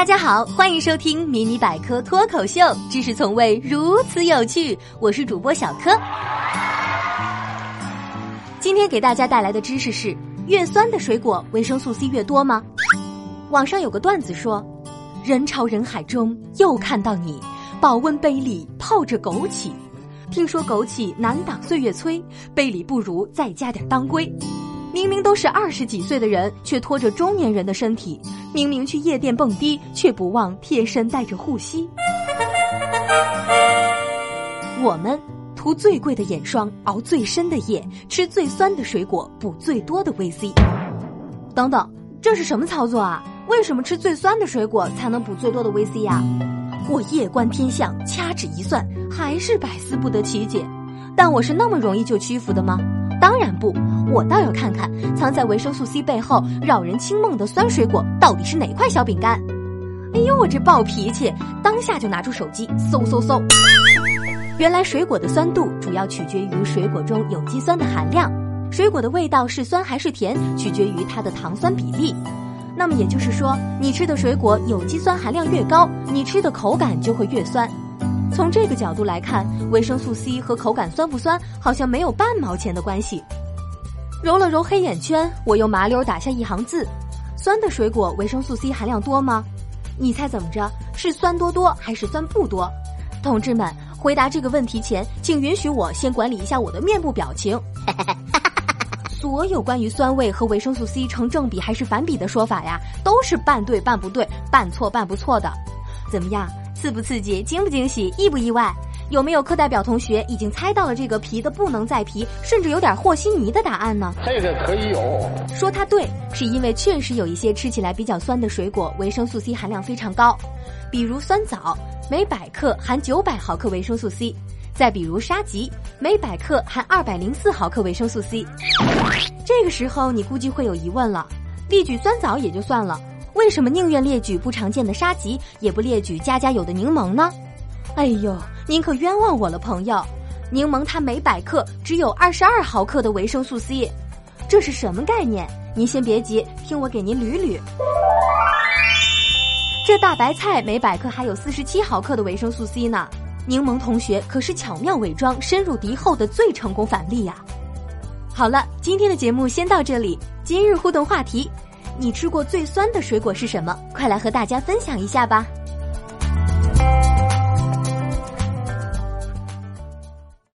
大家好，欢迎收听迷你百科脱口秀，知识从未如此有趣。我是主播小柯。今天给大家带来的知识是：越酸的水果维生素 C 越多吗？网上有个段子说，人潮人海中又看到你，保温杯里泡着枸杞。听说枸杞难挡岁月催，杯里不如再加点当归。明明都是二十几岁的人，却拖着中年人的身体；明明去夜店蹦迪，却不忘贴身带着护膝。我们涂最贵的眼霜，熬最深的夜，吃最酸的水果，补最多的维 C。等等，这是什么操作啊？为什么吃最酸的水果才能补最多的维 C 呀？我夜观天象，掐指一算，还是百思不得其解。但我是那么容易就屈服的吗？当然不，我倒要看看藏在维生素 C 背后扰人清梦的酸水果到底是哪块小饼干。哎呦，我这暴脾气，当下就拿出手机搜搜搜。原来水果的酸度主要取决于水果中有机酸的含量，水果的味道是酸还是甜取决于它的糖酸比例。那么也就是说，你吃的水果有机酸含量越高，你吃的口感就会越酸。从这个角度来看，维生素 C 和口感酸不酸好像没有半毛钱的关系。揉了揉黑眼圈，我又麻溜打下一行字：酸的水果维生素 C 含量多吗？你猜怎么着？是酸多多还是酸不多？同志们，回答这个问题前，请允许我先管理一下我的面部表情。所有关于酸味和维生素 C 成正比还是反比的说法呀，都是半对半不对，半错半不错的。怎么样？刺不刺激，惊不惊喜，意不意外？有没有课代表同学已经猜到了这个皮的不能再皮，甚至有点和稀泥的答案呢？这个可以有。说它对，是因为确实有一些吃起来比较酸的水果，维生素 C 含量非常高，比如酸枣，每百克含九百毫克维生素 C；再比如沙棘，每百克含二百零四毫克维生素 C。这个时候你估计会有疑问了，例举酸枣也就算了。为什么宁愿列举不常见的沙棘，也不列举家家有的柠檬呢？哎呦，您可冤枉我了，朋友！柠檬它每百克只有二十二毫克的维生素 C，这是什么概念？您先别急，听我给您捋捋。这大白菜每百克还有四十七毫克的维生素 C 呢。柠檬同学可是巧妙伪装、深入敌后的最成功反例呀！好了，今天的节目先到这里。今日互动话题。你吃过最酸的水果是什么？快来和大家分享一下吧。